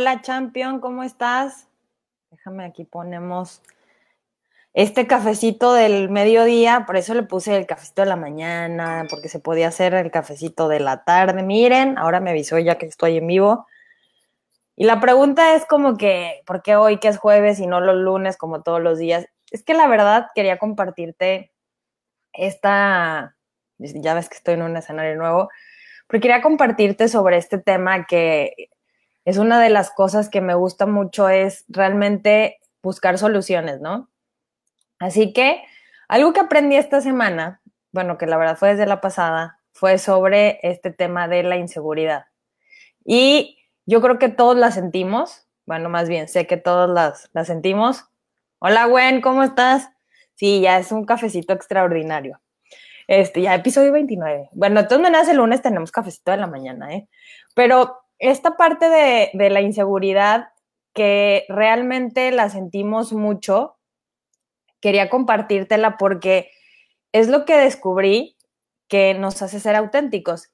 Hola, champion, ¿cómo estás? Déjame aquí ponemos este cafecito del mediodía, por eso le puse el cafecito de la mañana, porque se podía hacer el cafecito de la tarde. Miren, ahora me avisó ya que estoy en vivo. Y la pregunta es como que, ¿por qué hoy que es jueves y no los lunes como todos los días? Es que la verdad quería compartirte esta, ya ves que estoy en un escenario nuevo, pero quería compartirte sobre este tema que es una de las cosas que me gusta mucho, es realmente buscar soluciones, ¿no? Así que algo que aprendí esta semana, bueno, que la verdad fue desde la pasada, fue sobre este tema de la inseguridad. Y yo creo que todos la sentimos, bueno, más bien, sé que todos las, la sentimos. Hola, Gwen, ¿cómo estás? Sí, ya es un cafecito extraordinario. Este, ya episodio 29. Bueno, de todas maneras, el lunes tenemos cafecito de la mañana, ¿eh? Pero esta parte de, de la inseguridad que realmente la sentimos mucho, quería compartírtela porque es lo que descubrí que nos hace ser auténticos.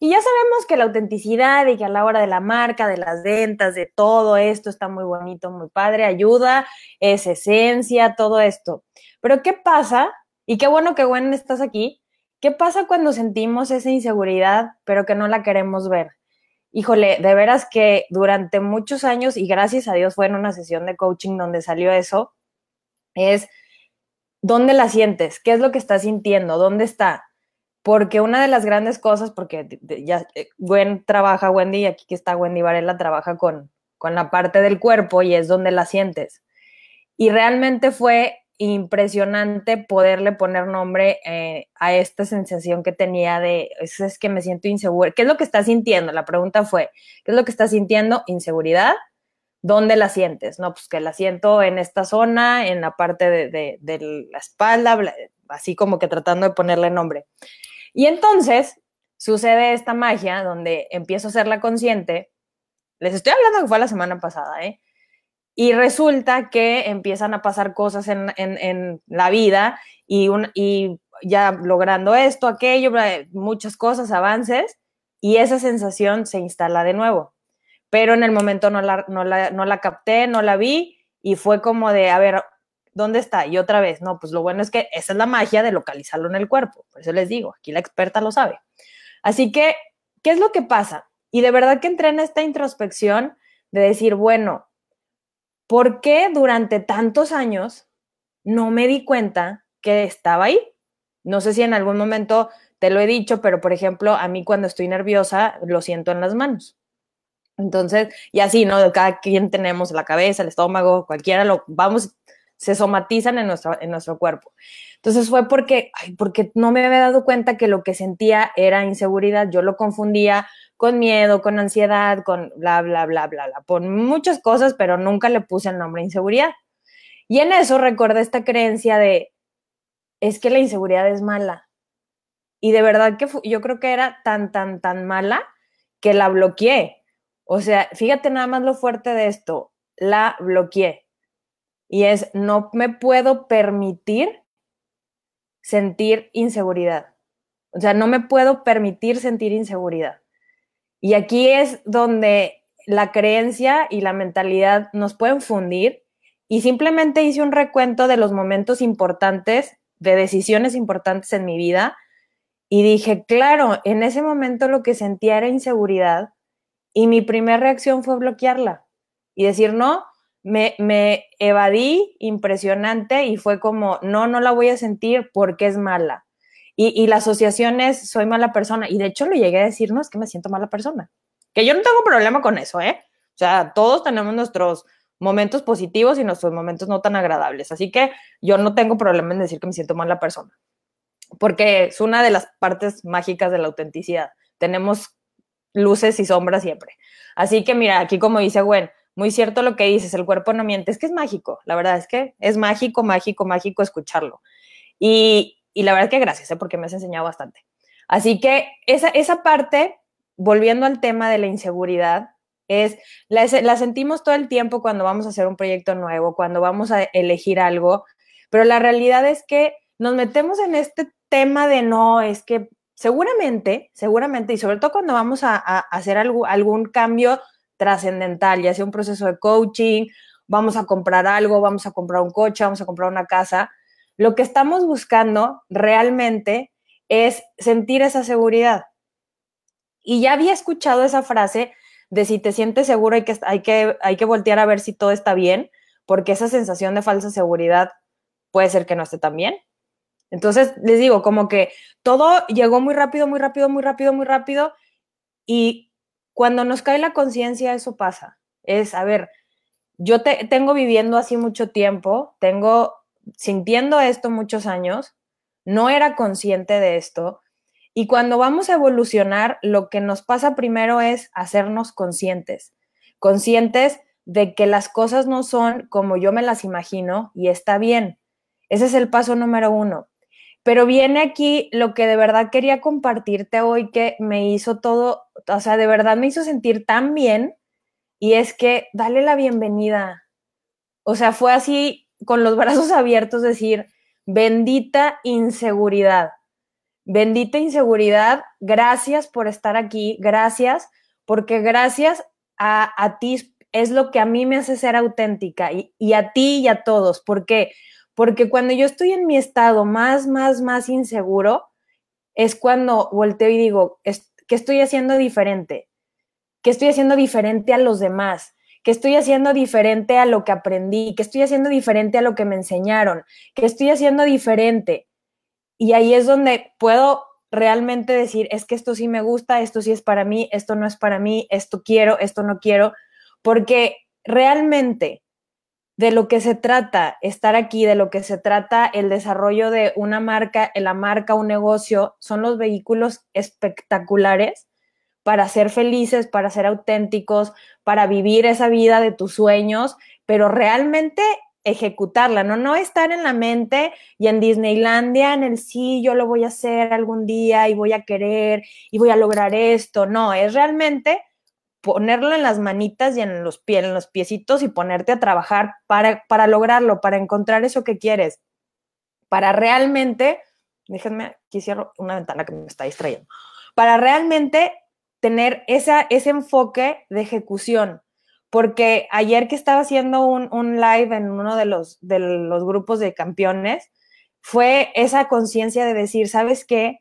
Y ya sabemos que la autenticidad y que a la hora de la marca, de las ventas, de todo esto está muy bonito, muy padre, ayuda, es esencia, todo esto. Pero ¿qué pasa? Y qué bueno que Gwen estás aquí. ¿Qué pasa cuando sentimos esa inseguridad, pero que no la queremos ver? Híjole, de veras que durante muchos años, y gracias a Dios fue en una sesión de coaching donde salió eso, es ¿dónde la sientes? ¿Qué es lo que estás sintiendo? ¿Dónde está? Porque una de las grandes cosas, porque ya eh, Gwen trabaja, Wendy, y aquí que está Wendy Varela, trabaja con, con la parte del cuerpo y es donde la sientes. Y realmente fue impresionante poderle poner nombre eh, a esta sensación que tenía de, es, es que me siento insegura. ¿Qué es lo que estás sintiendo? La pregunta fue, ¿qué es lo que estás sintiendo? Inseguridad ¿Dónde la sientes? No, pues que la siento en esta zona, en la parte de, la espalda, así como que tratando de ponerle nombre. Y entonces sucede esta magia donde empiezo a hacerla consciente. Les estoy hablando que fue la semana pasada, ¿eh? Y resulta que empiezan a pasar cosas en, la vida y, y ya logrando esto, aquello, muchas cosas, avances, y esa sensación se instala de nuevo pero en el momento no la, no la, capté, no la vi y fue como de, a ver, ¿dónde está? Y otra vez, no, pues lo bueno es que esa es la magia de localizarlo en el cuerpo, por eso les digo, aquí la experta lo sabe. Así que, ¿qué es lo que pasa? Y de verdad que entré en esta introspección de decir, bueno, ¿por qué durante tantos años no me di cuenta que estaba ahí? No sé si en algún momento te lo he dicho, pero por ejemplo, a mí cuando estoy nerviosa lo siento en las manos. Entonces, y así, ¿no? Cada quien tenemos la cabeza, el estómago, cualquiera lo vamos, se somatizan en nuestro, en nuestro cuerpo. Entonces fue porque, ay, porque no me había dado cuenta que lo que sentía era inseguridad. Yo lo confundía con miedo, con ansiedad, con bla, bla, bla, bla, bla, por muchas cosas, pero nunca le puse el nombre inseguridad. Y en eso recordé esta creencia de, es que la inseguridad es mala. Y de verdad que yo creo que era tan, tan, tan mala que la bloqueé. O sea, fíjate nada más lo fuerte de esto, la bloqueé. Y es, no me puedo permitir sentir inseguridad. O sea, no me puedo permitir sentir inseguridad. Y aquí es donde la creencia y la mentalidad nos pueden fundir. Y simplemente hice un recuento de los momentos importantes, de decisiones importantes en mi vida. Y dije, claro, en ese momento lo que sentía era inseguridad y mi primera reacción fue bloquearla y decir, no, me, evadí impresionante y fue como, no, no la voy a sentir porque es mala. Y, la asociación es, soy mala persona. Y de hecho lo llegué a decir, no, es que me siento mala persona. Que yo no tengo problema con eso, ¿eh? O sea, todos tenemos nuestros momentos positivos y nuestros momentos no tan agradables. Así que yo no tengo problema en decir que me siento mala persona. Porque es una de las partes mágicas de la autenticidad. Tenemos luces y sombras siempre. Así que mira, aquí como dice Gwen, muy cierto lo que dices, el cuerpo no miente, es que es mágico, la verdad es que es mágico, mágico, mágico escucharlo. Y, y la verdad es que gracias, ¿eh? porque me has enseñado bastante. Así que esa, esa parte, volviendo al tema de la inseguridad, es, la, sentimos todo el tiempo cuando vamos a hacer un proyecto nuevo, cuando vamos a elegir algo, pero la realidad es que nos metemos en este tema de no, es que seguramente, seguramente, y sobre todo cuando vamos a, hacer algún cambio trascendental, ya sea un proceso de coaching, vamos a comprar algo, vamos a comprar un coche, vamos a comprar una casa, lo que estamos buscando realmente es sentir esa seguridad. Y ya había escuchado esa frase de si te sientes seguro hay que, hay que, hay que voltear a ver si todo está bien, porque esa sensación de falsa seguridad puede ser que no esté tan bien. Entonces, les digo, como que todo llegó muy rápido, muy rápido, muy rápido, muy rápido. Y cuando nos cae la conciencia, eso pasa. Es, a ver, yo te, tengo viviendo así mucho tiempo, tengo sintiendo esto muchos años, no era consciente de esto. Y cuando vamos a evolucionar, lo que nos pasa primero es hacernos conscientes, conscientes de que las cosas no son como yo me las imagino y está bien. Ese es el paso número uno. Pero viene aquí lo que de verdad quería compartirte hoy que me hizo todo, o sea, de verdad me hizo sentir tan bien y es que dale la bienvenida. O sea, fue así con los brazos abiertos decir, bendita inseguridad, bendita inseguridad, gracias por estar aquí, gracias, porque gracias a, ti es lo que a mí me hace ser auténtica y, y a ti y a todos. Porque cuando yo estoy en mi estado más, más, más inseguro, es cuando volteo y digo, ¿qué estoy haciendo diferente? ¿Qué estoy haciendo diferente a los demás? ¿Qué estoy haciendo diferente a lo que aprendí? ¿Qué estoy haciendo diferente a lo que me enseñaron? ¿Qué estoy haciendo diferente? Y ahí es donde puedo realmente decir, es que esto sí me gusta, esto sí es para mí, esto no es para mí, esto quiero, esto no quiero, porque realmente de lo que se trata estar aquí, de lo que se trata el desarrollo de una marca, la marca, un negocio, son los vehículos espectaculares para ser felices, para ser auténticos, para vivir esa vida de tus sueños, pero realmente ejecutarla, ¿no? No estar en la mente y en Disneylandia, en el sí, yo lo voy a hacer algún día y voy a querer y voy a lograr esto. No, es realmente ponerlo en las manitas y en los pies, en los piecitos y ponerte a trabajar para, para lograrlo, para encontrar eso que quieres, para realmente, déjenme, aquí cierro una ventana que me está distrayendo, para realmente tener esa, ese enfoque de ejecución. Porque ayer que estaba haciendo un, un live en uno de los, de los grupos de campeones, fue esa conciencia de decir, ¿sabes qué?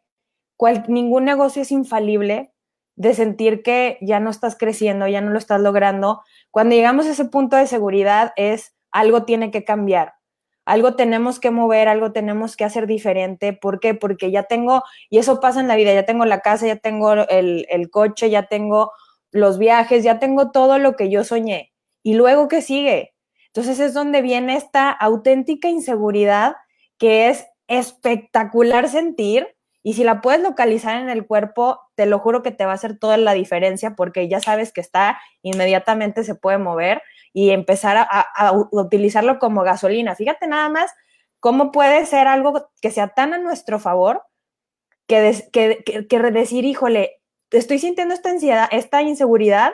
Ningún negocio es infalible, de sentir que ya no estás creciendo, ya no lo estás logrando. Cuando llegamos a ese punto de seguridad es algo tiene que cambiar, algo tenemos que mover, algo tenemos que hacer diferente. ¿Por qué? Porque ya tengo, y eso pasa en la vida, ya tengo la casa, ya tengo el, el coche, ya tengo los viajes, ya tengo todo lo que yo soñé. ¿Y luego qué sigue? Entonces es donde viene esta auténtica inseguridad que es espectacular sentir y si la puedes localizar en el cuerpo, te lo juro que te va a hacer toda la diferencia porque ya sabes que está, inmediatamente se puede mover y empezar a, utilizarlo como gasolina. Fíjate nada más cómo puede ser algo que sea tan a nuestro favor que, que, que, decir, híjole, estoy sintiendo esta ansiedad, esta inseguridad,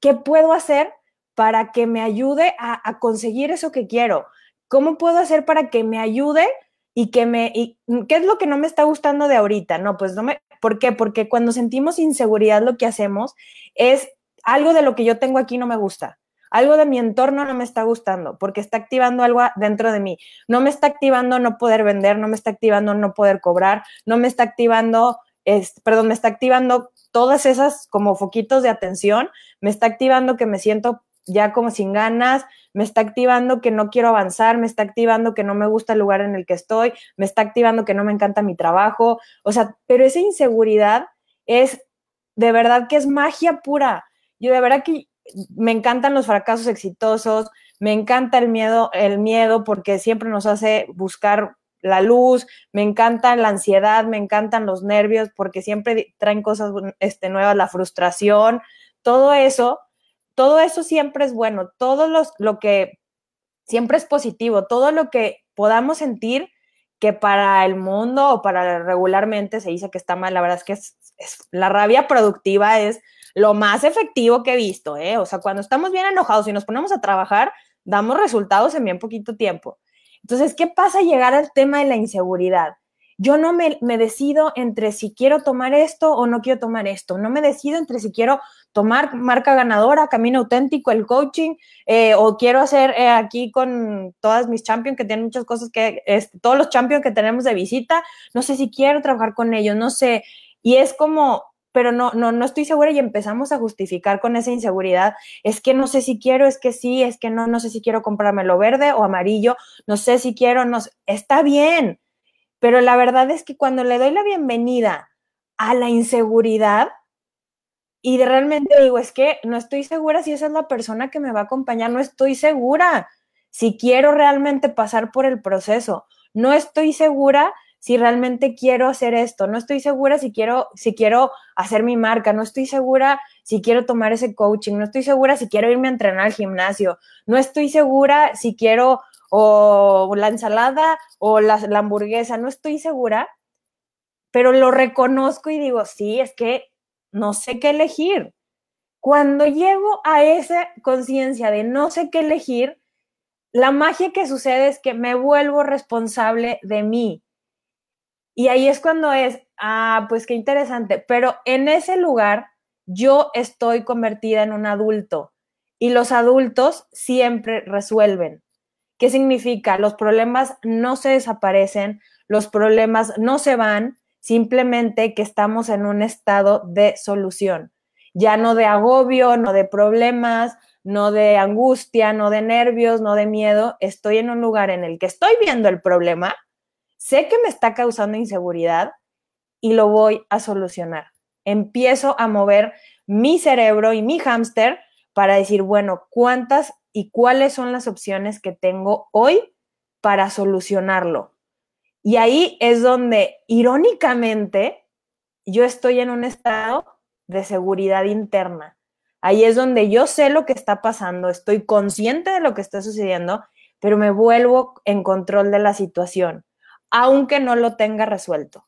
¿qué puedo hacer para que me ayude a, a conseguir eso que quiero? ¿Cómo puedo hacer para que me ayude y que me, y, ¿qué es lo que no me está gustando de ahorita? No, pues no me, ¿por qué? Porque cuando sentimos inseguridad lo que hacemos es algo de lo que yo tengo aquí no me gusta. Algo de mi entorno no me está gustando porque está activando algo dentro de mí. No me está activando no poder vender, no me está activando no poder cobrar, no me está activando, es, perdón, me está activando todas esas como foquitos de atención, me está activando que me siento ya como sin ganas, me está activando que no quiero avanzar, me está activando que no me gusta el lugar en el que estoy, me está activando que no me encanta mi trabajo, o sea, pero esa inseguridad es de verdad que es magia pura. Yo de verdad que me encantan los fracasos exitosos, me encanta el miedo, el miedo porque siempre nos hace buscar la luz, me encanta la ansiedad, me encantan los nervios porque siempre traen cosas este, nuevas, la frustración, todo eso todo eso siempre es bueno, todo lo que siempre es positivo, todo lo que podamos sentir que para el mundo o para regularmente se dice que está mal, la verdad es que es, la rabia productiva es lo más efectivo que he visto, ¿eh? O sea, cuando estamos bien enojados y nos ponemos a trabajar, damos resultados en bien poquito tiempo. Entonces, ¿qué pasa llegar al tema de la inseguridad? yo no me, decido entre si quiero tomar esto o no quiero tomar esto, no me decido entre si quiero tomar marca ganadora, camino auténtico, el coaching, eh, o quiero hacer eh, aquí con todas mis champions que tienen muchas cosas que, este, todos los champions que tenemos de visita, no sé si quiero trabajar con ellos, no sé, y es como, pero no, no, no estoy segura y empezamos a justificar con esa inseguridad. Es que no sé si quiero, es que sí, es que no, no sé si quiero comprarme lo verde o amarillo, no sé si quiero, no. Está bien, pero la verdad es que cuando le doy la bienvenida a la inseguridad y de realmente digo, es que no estoy segura si esa es la persona que me va a acompañar, no estoy segura si quiero realmente pasar por el proceso, no estoy segura si realmente quiero hacer esto, no estoy segura si quiero si quiero hacer mi marca, no estoy segura si quiero tomar ese coaching, no estoy segura si quiero irme a entrenar al gimnasio, no estoy segura si quiero o la ensalada o la, hamburguesa, no estoy segura, pero lo reconozco y digo, sí, es que no sé qué elegir. Cuando llego a esa conciencia de no sé qué elegir, la magia que sucede es que me vuelvo responsable de mí. Y ahí es cuando es, ah, pues qué interesante, pero en ese lugar yo estoy convertida en un adulto y los adultos siempre resuelven. ¿Qué significa? Los problemas no se desaparecen, los problemas no se van, simplemente que estamos en un estado de solución, ya no de agobio, no de problemas, no de angustia, no de nervios, no de miedo, estoy en un lugar en el que estoy viendo el problema, sé que me está causando inseguridad y lo voy a solucionar. Empiezo a mover mi cerebro y mi hámster para decir, bueno, ¿cuántas y cuáles son las opciones que tengo hoy para solucionarlo. Y ahí es donde, irónicamente, yo estoy en un estado de seguridad interna. Ahí es donde yo sé lo que está pasando, estoy consciente de lo que está sucediendo, pero me vuelvo en control de la situación, aunque no lo tenga resuelto.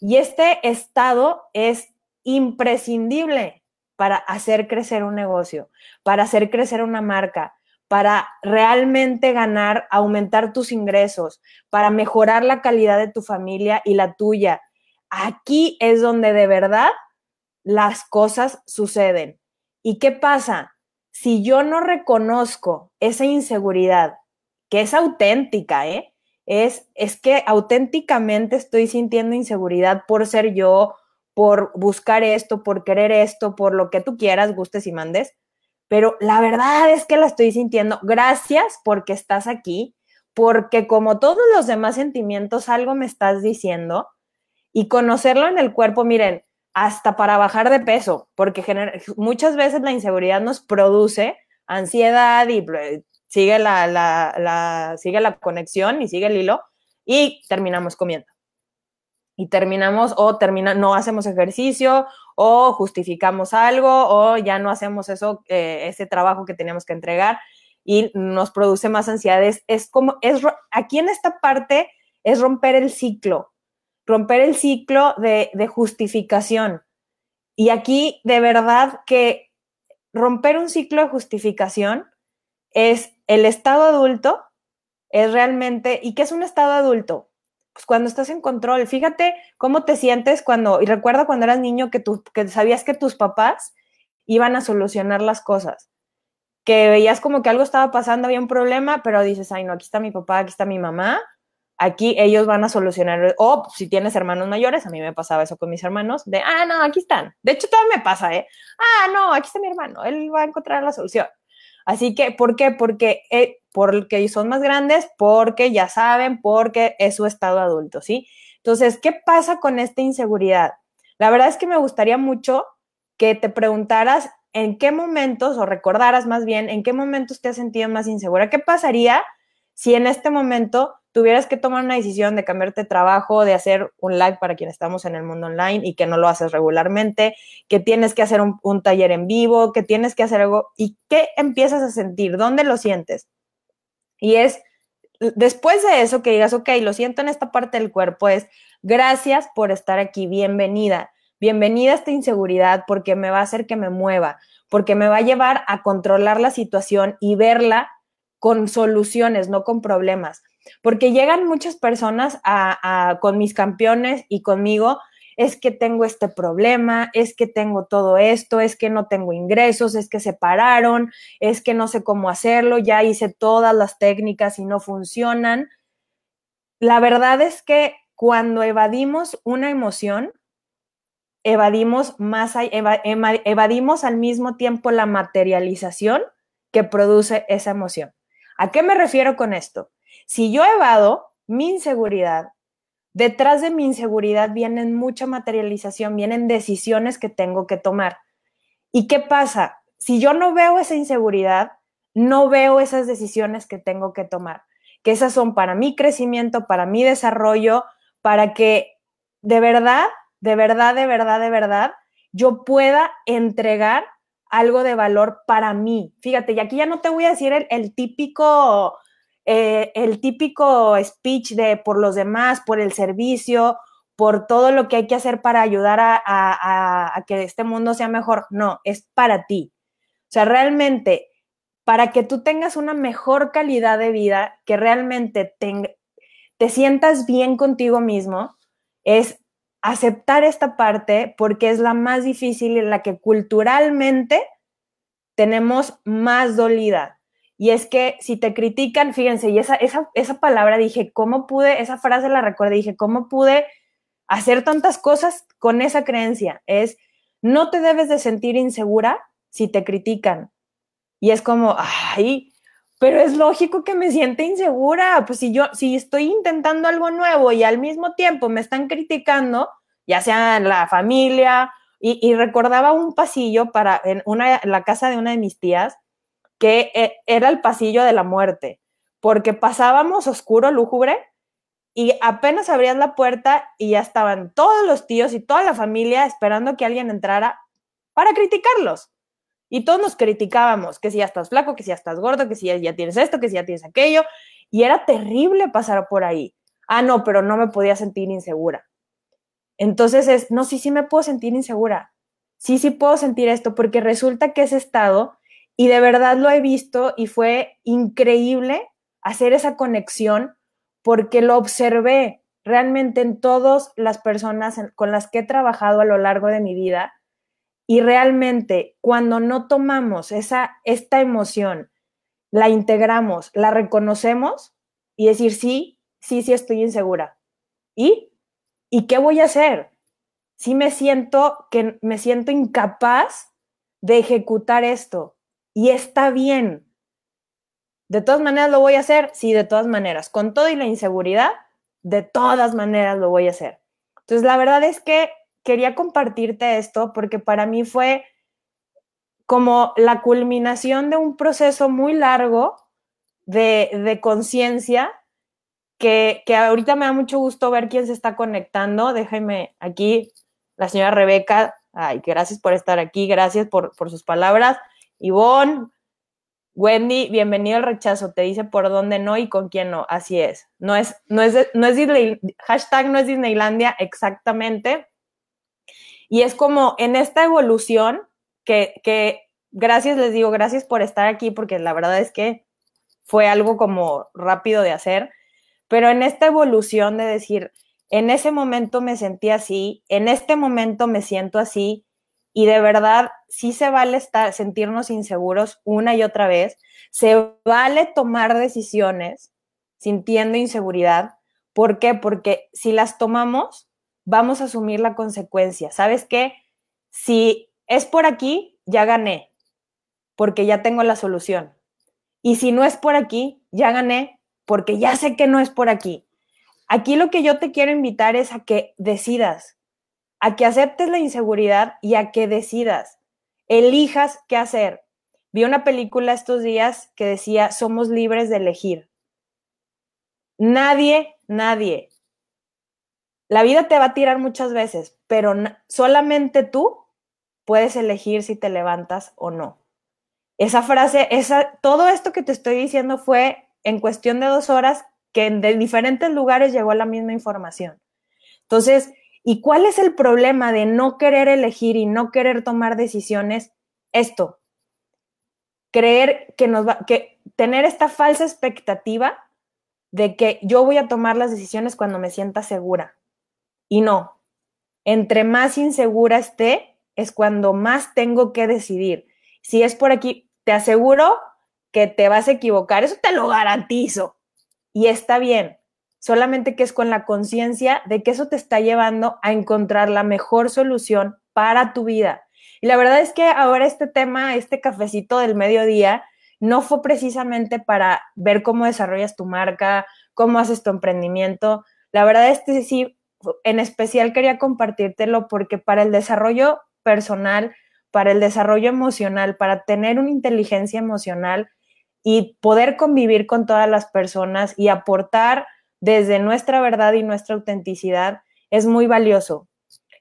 Y este estado es imprescindible para hacer crecer un negocio, para hacer crecer una marca, para realmente ganar, aumentar tus ingresos, para mejorar la calidad de tu familia y la tuya. Aquí es donde de verdad las cosas suceden. ¿Y qué pasa? Si yo no reconozco esa inseguridad, que es auténtica, ¿eh? Es, es que auténticamente estoy sintiendo inseguridad por ser yo, por buscar esto, por querer esto, por lo que tú quieras, gustes y mandes. Pero la verdad es que la estoy sintiendo. Gracias porque estás aquí, porque como todos los demás sentimientos, algo me estás diciendo y conocerlo en el cuerpo, miren, hasta para bajar de peso, porque muchas veces la inseguridad nos produce ansiedad y sigue la, sigue la conexión y sigue el hilo y terminamos comiendo y terminamos o termina, no hacemos ejercicio o justificamos algo o ya no hacemos eso, eh, ese trabajo que teníamos que entregar y nos produce más ansiedades. Es como, es, aquí en esta parte es romper el ciclo, romper el ciclo de, de justificación. Y aquí de verdad que romper un ciclo de justificación es el estado adulto, es realmente, ¿y qué es un estado adulto? Pues cuando estás en control, fíjate cómo te sientes cuando, y recuerda cuando eras niño que, tú, que sabías que tus papás iban a solucionar las cosas, que veías como que algo estaba pasando, había un problema, pero dices, ay, no, aquí está mi papá, aquí está mi mamá, aquí ellos van a solucionar, o si tienes hermanos mayores, a mí me pasaba eso con mis hermanos, de, ah, no, aquí están, de hecho todavía me pasa, ¿eh? Ah, no, aquí está mi hermano, él va a encontrar la solución. Así que, ¿por qué? Porque, eh, porque son más grandes, porque ya saben, porque es su estado adulto, ¿sí? Entonces, ¿qué pasa con esta inseguridad? La verdad es que me gustaría mucho que te preguntaras en qué momentos, o recordaras más bien, en qué momentos te has sentido más insegura. ¿Qué pasaría si en este momento tuvieras que tomar una decisión de cambiarte de trabajo, de hacer un live para quienes estamos en el mundo online y que no lo haces regularmente, que tienes que hacer un, taller en vivo, que tienes que hacer algo y qué empiezas a sentir, dónde lo sientes. Y es después de eso que digas, ok, lo siento en esta parte del cuerpo, es gracias por estar aquí, bienvenida. Bienvenida a esta inseguridad porque me va a hacer que me mueva, porque me va a llevar a controlar la situación y verla con soluciones, no con problemas. porque llegan muchas personas con mis campeones y conmigo, es que tengo este problema, es que tengo todo esto, es que no tengo ingresos, es que se pararon, es que no sé cómo hacerlo, ya hice todas las técnicas y no funcionan. La verdad es que cuando evadimos una emoción, evadimos más, evadimos al mismo tiempo la materialización que produce esa emoción. ¿A qué me refiero con esto? Si yo evado mi inseguridad, detrás de mi inseguridad vienen mucha materialización, vienen decisiones que tengo que tomar. ¿Y qué pasa? Si yo no veo esa inseguridad, no veo esas decisiones que tengo que tomar, que esas son para mi crecimiento, para mi desarrollo, para que de verdad, de verdad, de verdad, de verdad, yo pueda entregar algo de valor para mí. Fíjate, y aquí ya no te voy a decir el, típico, eh, el típico speech de por los demás, por el servicio, por todo lo que hay que hacer para ayudar a, que este mundo sea mejor. No, es para ti. O sea, realmente, para que tú tengas una mejor calidad de vida, que realmente tenga, te sientas bien contigo mismo, es aceptar esta parte porque es la más difícil y la que culturalmente tenemos más dolida. Y es que si te critican, fíjense, y esa, esa, esa palabra dije, ¿cómo pude? Esa frase la recuerdo, dije, ¿cómo pude hacer tantas cosas con esa creencia? Es, no te debes de sentir insegura si te critican. Y es como, ay, pero es lógico que me siente insegura, pues si yo, si estoy intentando algo nuevo y al mismo tiempo me están criticando, ya sea la familia, y, recordaba un pasillo para en una, la casa de una de mis tías, que eh, era el pasillo de la muerte, porque pasábamos oscuro, lúgubre, y apenas abrías la puerta y ya estaban todos los tíos y toda la familia esperando que alguien entrara para criticarlos. Y todos nos criticábamos, que si ya estás flaco, que si ya estás gordo, que si ya, tienes esto, que si ya tienes aquello. Y era terrible pasar por ahí. Ah, no, pero no me podía sentir insegura. Entonces es, no, sí, sí me puedo sentir insegura. Sí, sí puedo sentir esto, porque resulta que ese estado, y de verdad lo he visto, y fue increíble hacer esa conexión, porque lo observé realmente en todas las personas con las que he trabajado a lo largo de mi vida y realmente cuando no tomamos esa, esta emoción, la integramos, la reconocemos y decir, sí, sí, sí estoy insegura. ¿Y? ¿Y qué voy a hacer? Si me siento que me siento incapaz de ejecutar esto y está bien. De todas maneras lo voy a hacer, sí, de todas maneras, con todo y la inseguridad, de todas maneras lo voy a hacer. Entonces, la verdad es que quería compartirte esto porque para mí fue como la culminación de un proceso muy largo de, conciencia que, que, ahorita me da mucho gusto ver quién se está conectando. Déjenme aquí, la señora Rebeca, ay, gracias por estar aquí, gracias por, por sus palabras. Ivonne, Wendy, bienvenido al rechazo, te dice por dónde no y con quién no, así es. No es, no es, no es hashtag no es Disneylandia exactamente, y es como en esta evolución que, que gracias, les digo, gracias por estar aquí, porque la verdad es que fue algo como rápido de hacer, pero en esta evolución de decir, en ese momento me sentí así, en este momento me siento así, y de verdad sí se vale estar, sentirnos inseguros una y otra vez, se vale tomar decisiones sintiendo inseguridad. ¿Por qué? Porque si las tomamos, vamos a asumir la consecuencia. ¿Sabes qué? Si es por aquí, ya gané, porque ya tengo la solución. Y si no es por aquí, ya gané, porque ya sé que no es por aquí. Aquí lo que yo te quiero invitar es a que decidas, a que aceptes la inseguridad y a que decidas, elijas qué hacer. Vi una película estos días que decía, somos libres de elegir. Nadie, nadie, la vida te va a tirar muchas veces, pero solamente tú puedes elegir si te levantas o no. Esa frase, esa, todo esto que te estoy diciendo fue en cuestión de dos horas que de diferentes lugares llegó la misma información. Entonces, ¿y cuál es el problema de no querer elegir y no querer tomar decisiones? Esto, creer que nos va, que tener esta falsa expectativa de que yo voy a tomar las decisiones cuando me sienta segura. Y no, entre más insegura esté, es cuando más tengo que decidir. Si es por aquí, te aseguro que te vas a equivocar, eso te lo garantizo. Y está bien, solamente que es con la conciencia de que eso te está llevando a encontrar la mejor solución para tu vida. Y la verdad es que ahora este tema, este cafecito del mediodía, no fue precisamente para ver cómo desarrollas tu marca, cómo haces tu emprendimiento. La verdad es que sí, en especial quería compartírtelo porque para el desarrollo personal, para el desarrollo emocional, para tener una inteligencia emocional y poder convivir con todas las personas y aportar desde nuestra verdad y nuestra autenticidad es muy valioso.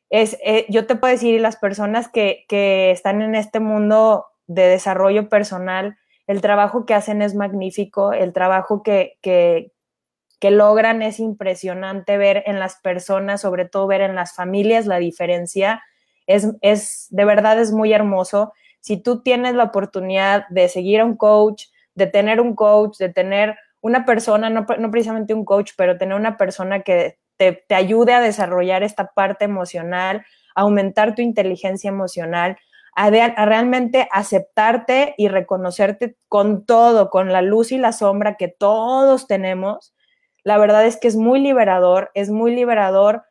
Es, eh, yo te puedo decir, las personas que, que están en este mundo de desarrollo personal, el trabajo que hacen es magnífico, el trabajo que, que, que logran es impresionante ver en las personas, sobre todo ver en las familias la diferencia. Es, es, de verdad es muy hermoso. Si tú tienes la oportunidad de seguir a un coach, de tener un coach, de tener una persona, no, no precisamente un coach, pero tener una persona que te, te ayude a desarrollar esta parte emocional, aumentar tu inteligencia emocional, a, a, realmente aceptarte y reconocerte con todo, con la luz y la sombra que todos tenemos, la verdad es que es muy liberador, es muy liberador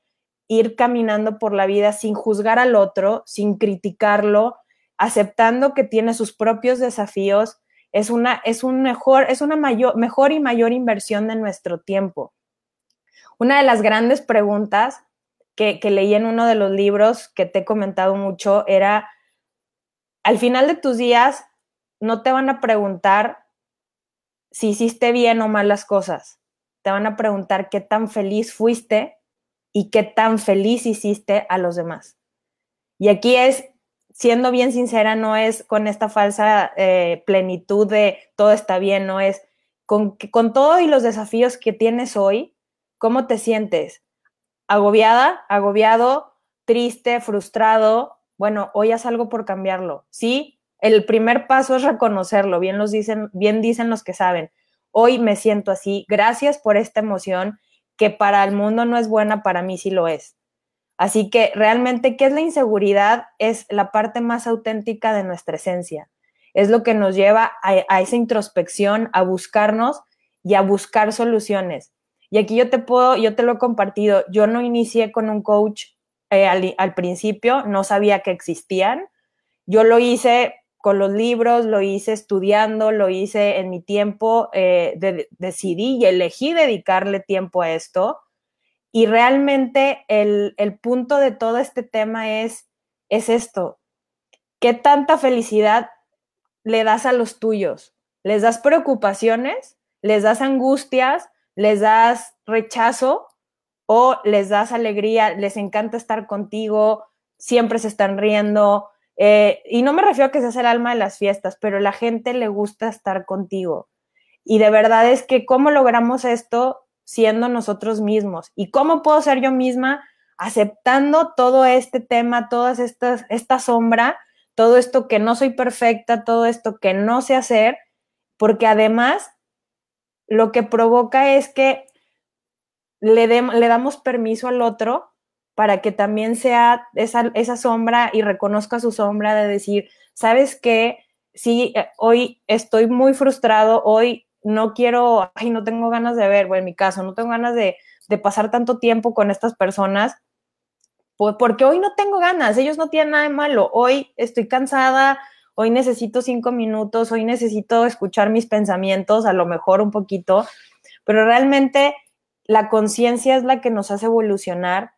ir caminando por la vida sin juzgar al otro, sin criticarlo, aceptando que tiene sus propios desafíos, es una, es un mejor, es una mayor, mejor y mayor inversión de nuestro tiempo. Una de las grandes preguntas que, que leí en uno de los libros que te he comentado mucho era, al final de tus días, no te van a preguntar si hiciste bien o mal las cosas te van a preguntar qué tan feliz fuiste y qué tan feliz hiciste a los demás. Y aquí es, siendo bien sincera, no es con esta falsa eh, plenitud de todo está bien, no es con, con todo y los desafíos que tienes hoy, ¿cómo te sientes? ¿Agobiada? ¿Agobiado? ¿Triste? ¿Frustrado? Bueno, hoy haz algo por cambiarlo. Sí, el primer paso es reconocerlo, bien, los dicen, bien dicen los que saben hoy me siento así, gracias por esta emoción que para el mundo no es buena, para mí sí lo es. Así que realmente, ¿qué es la inseguridad? Es la parte más auténtica de nuestra esencia. Es lo que nos lleva a, esa introspección, a buscarnos y a buscar soluciones. Y aquí yo te puedo, yo te lo he compartido, yo no inicié con un coach eh, al, principio, no sabía que existían. Yo lo hice con los libros, lo hice estudiando, lo hice en mi tiempo, eh, decidí y elegí dedicarle tiempo a esto. Y realmente el, el, punto de todo este tema es, es esto, ¿qué tanta felicidad le das a los tuyos? ¿Les das preocupaciones? ¿Les das angustias? ¿Les das rechazo? ¿O les das alegría? ¿Les encanta estar contigo? ¿Siempre se están riendo? Eh, y no me refiero a que seas el alma de las fiestas, pero la gente le gusta estar contigo. Y de verdad es que cómo logramos esto siendo nosotros mismos. ¿Y cómo puedo ser yo misma aceptando todo este tema, todas estas, esta sombra, todo esto que no soy perfecta, todo esto que no sé hacer? Porque además lo que provoca es que le, le damos permiso al otro para que también sea esa, esa sombra y reconozca su sombra de decir, ¿sabes qué? Sí, eh, hoy estoy muy frustrado, hoy no quiero, ay, no tengo ganas de ver, bueno, en mi caso, no tengo ganas de, de pasar tanto tiempo con estas personas, pues porque hoy no tengo ganas, ellos no tienen nada de malo, hoy estoy cansada, hoy necesito cinco minutos, hoy necesito escuchar mis pensamientos, a lo mejor un poquito, pero realmente la conciencia es la que nos hace evolucionar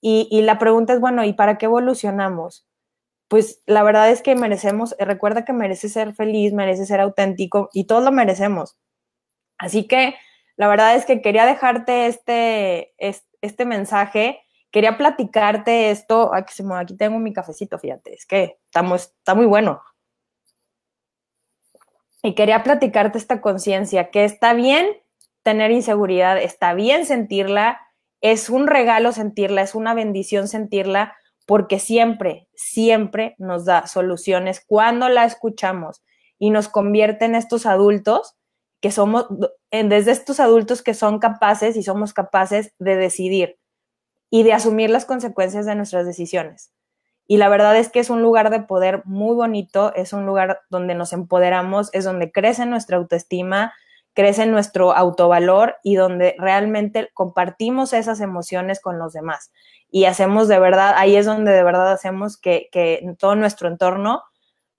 y, la pregunta es, bueno, ¿y para qué evolucionamos? Pues la verdad es que merecemos, recuerda que mereces ser feliz, mereces ser auténtico y todos lo merecemos. Así que la verdad es que quería dejarte este, este, mensaje, quería platicarte esto. Aquí tengo mi cafecito, fíjate, es que está muy bueno. Y quería platicarte esta conciencia, que está bien tener inseguridad, está bien sentirla, es un regalo sentirla, es una bendición sentirla, porque siempre, siempre nos da soluciones cuando la escuchamos y nos convierte en estos adultos que somos, desde estos adultos que son capaces y somos capaces de decidir y de asumir las consecuencias de nuestras decisiones. Y la verdad es que es un lugar de poder muy bonito, es un lugar donde nos empoderamos, es donde crece nuestra autoestima, crece nuestro autovalor y donde realmente compartimos esas emociones con los demás. Y hacemos de verdad, ahí es donde de verdad hacemos que, que todo nuestro entorno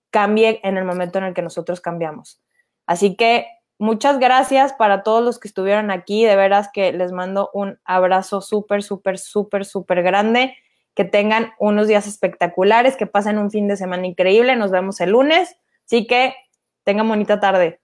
cambie en el momento en el que nosotros cambiamos. Así que muchas gracias para todos los que estuvieron aquí. De veras que les mando un abrazo súper, súper, súper, súper grande. Que tengan unos días espectaculares, que pasen un fin de semana increíble. Nos vemos el lunes. Así que tengan bonita tarde.